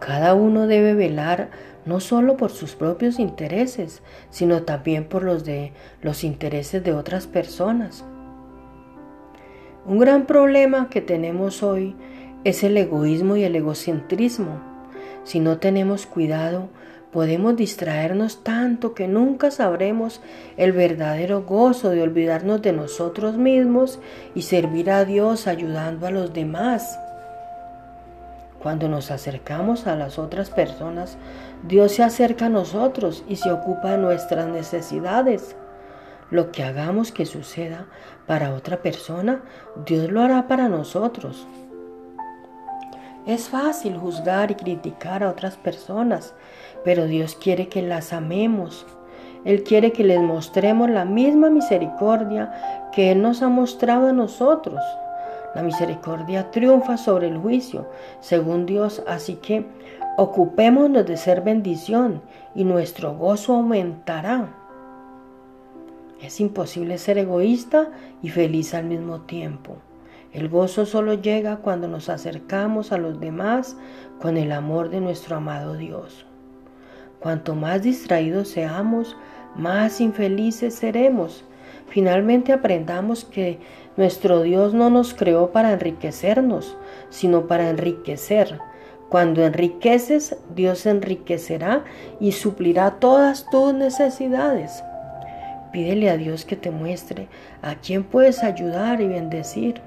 Cada uno debe velar no solo por sus propios intereses, sino también por los de los intereses de otras personas. Un gran problema que tenemos hoy es el egoísmo y el egocentrismo. Si no tenemos cuidado, podemos distraernos tanto que nunca sabremos el verdadero gozo de olvidarnos de nosotros mismos y servir a Dios ayudando a los demás. Cuando nos acercamos a las otras personas, Dios se acerca a nosotros y se ocupa de nuestras necesidades. Lo que hagamos que suceda para otra persona, Dios lo hará para nosotros. Es fácil juzgar y criticar a otras personas, pero Dios quiere que las amemos. Él quiere que les mostremos la misma misericordia que Él nos ha mostrado a nosotros. La misericordia triunfa sobre el juicio, según Dios, así que ocupémonos de ser bendición y nuestro gozo aumentará. Es imposible ser egoísta y feliz al mismo tiempo. El gozo solo llega cuando nos acercamos a los demás con el amor de nuestro amado Dios. Cuanto más distraídos seamos, más infelices seremos. Finalmente aprendamos que nuestro Dios no nos creó para enriquecernos, sino para enriquecer. Cuando enriqueces, Dios enriquecerá y suplirá todas tus necesidades. Pídele a Dios que te muestre a quién puedes ayudar y bendecir.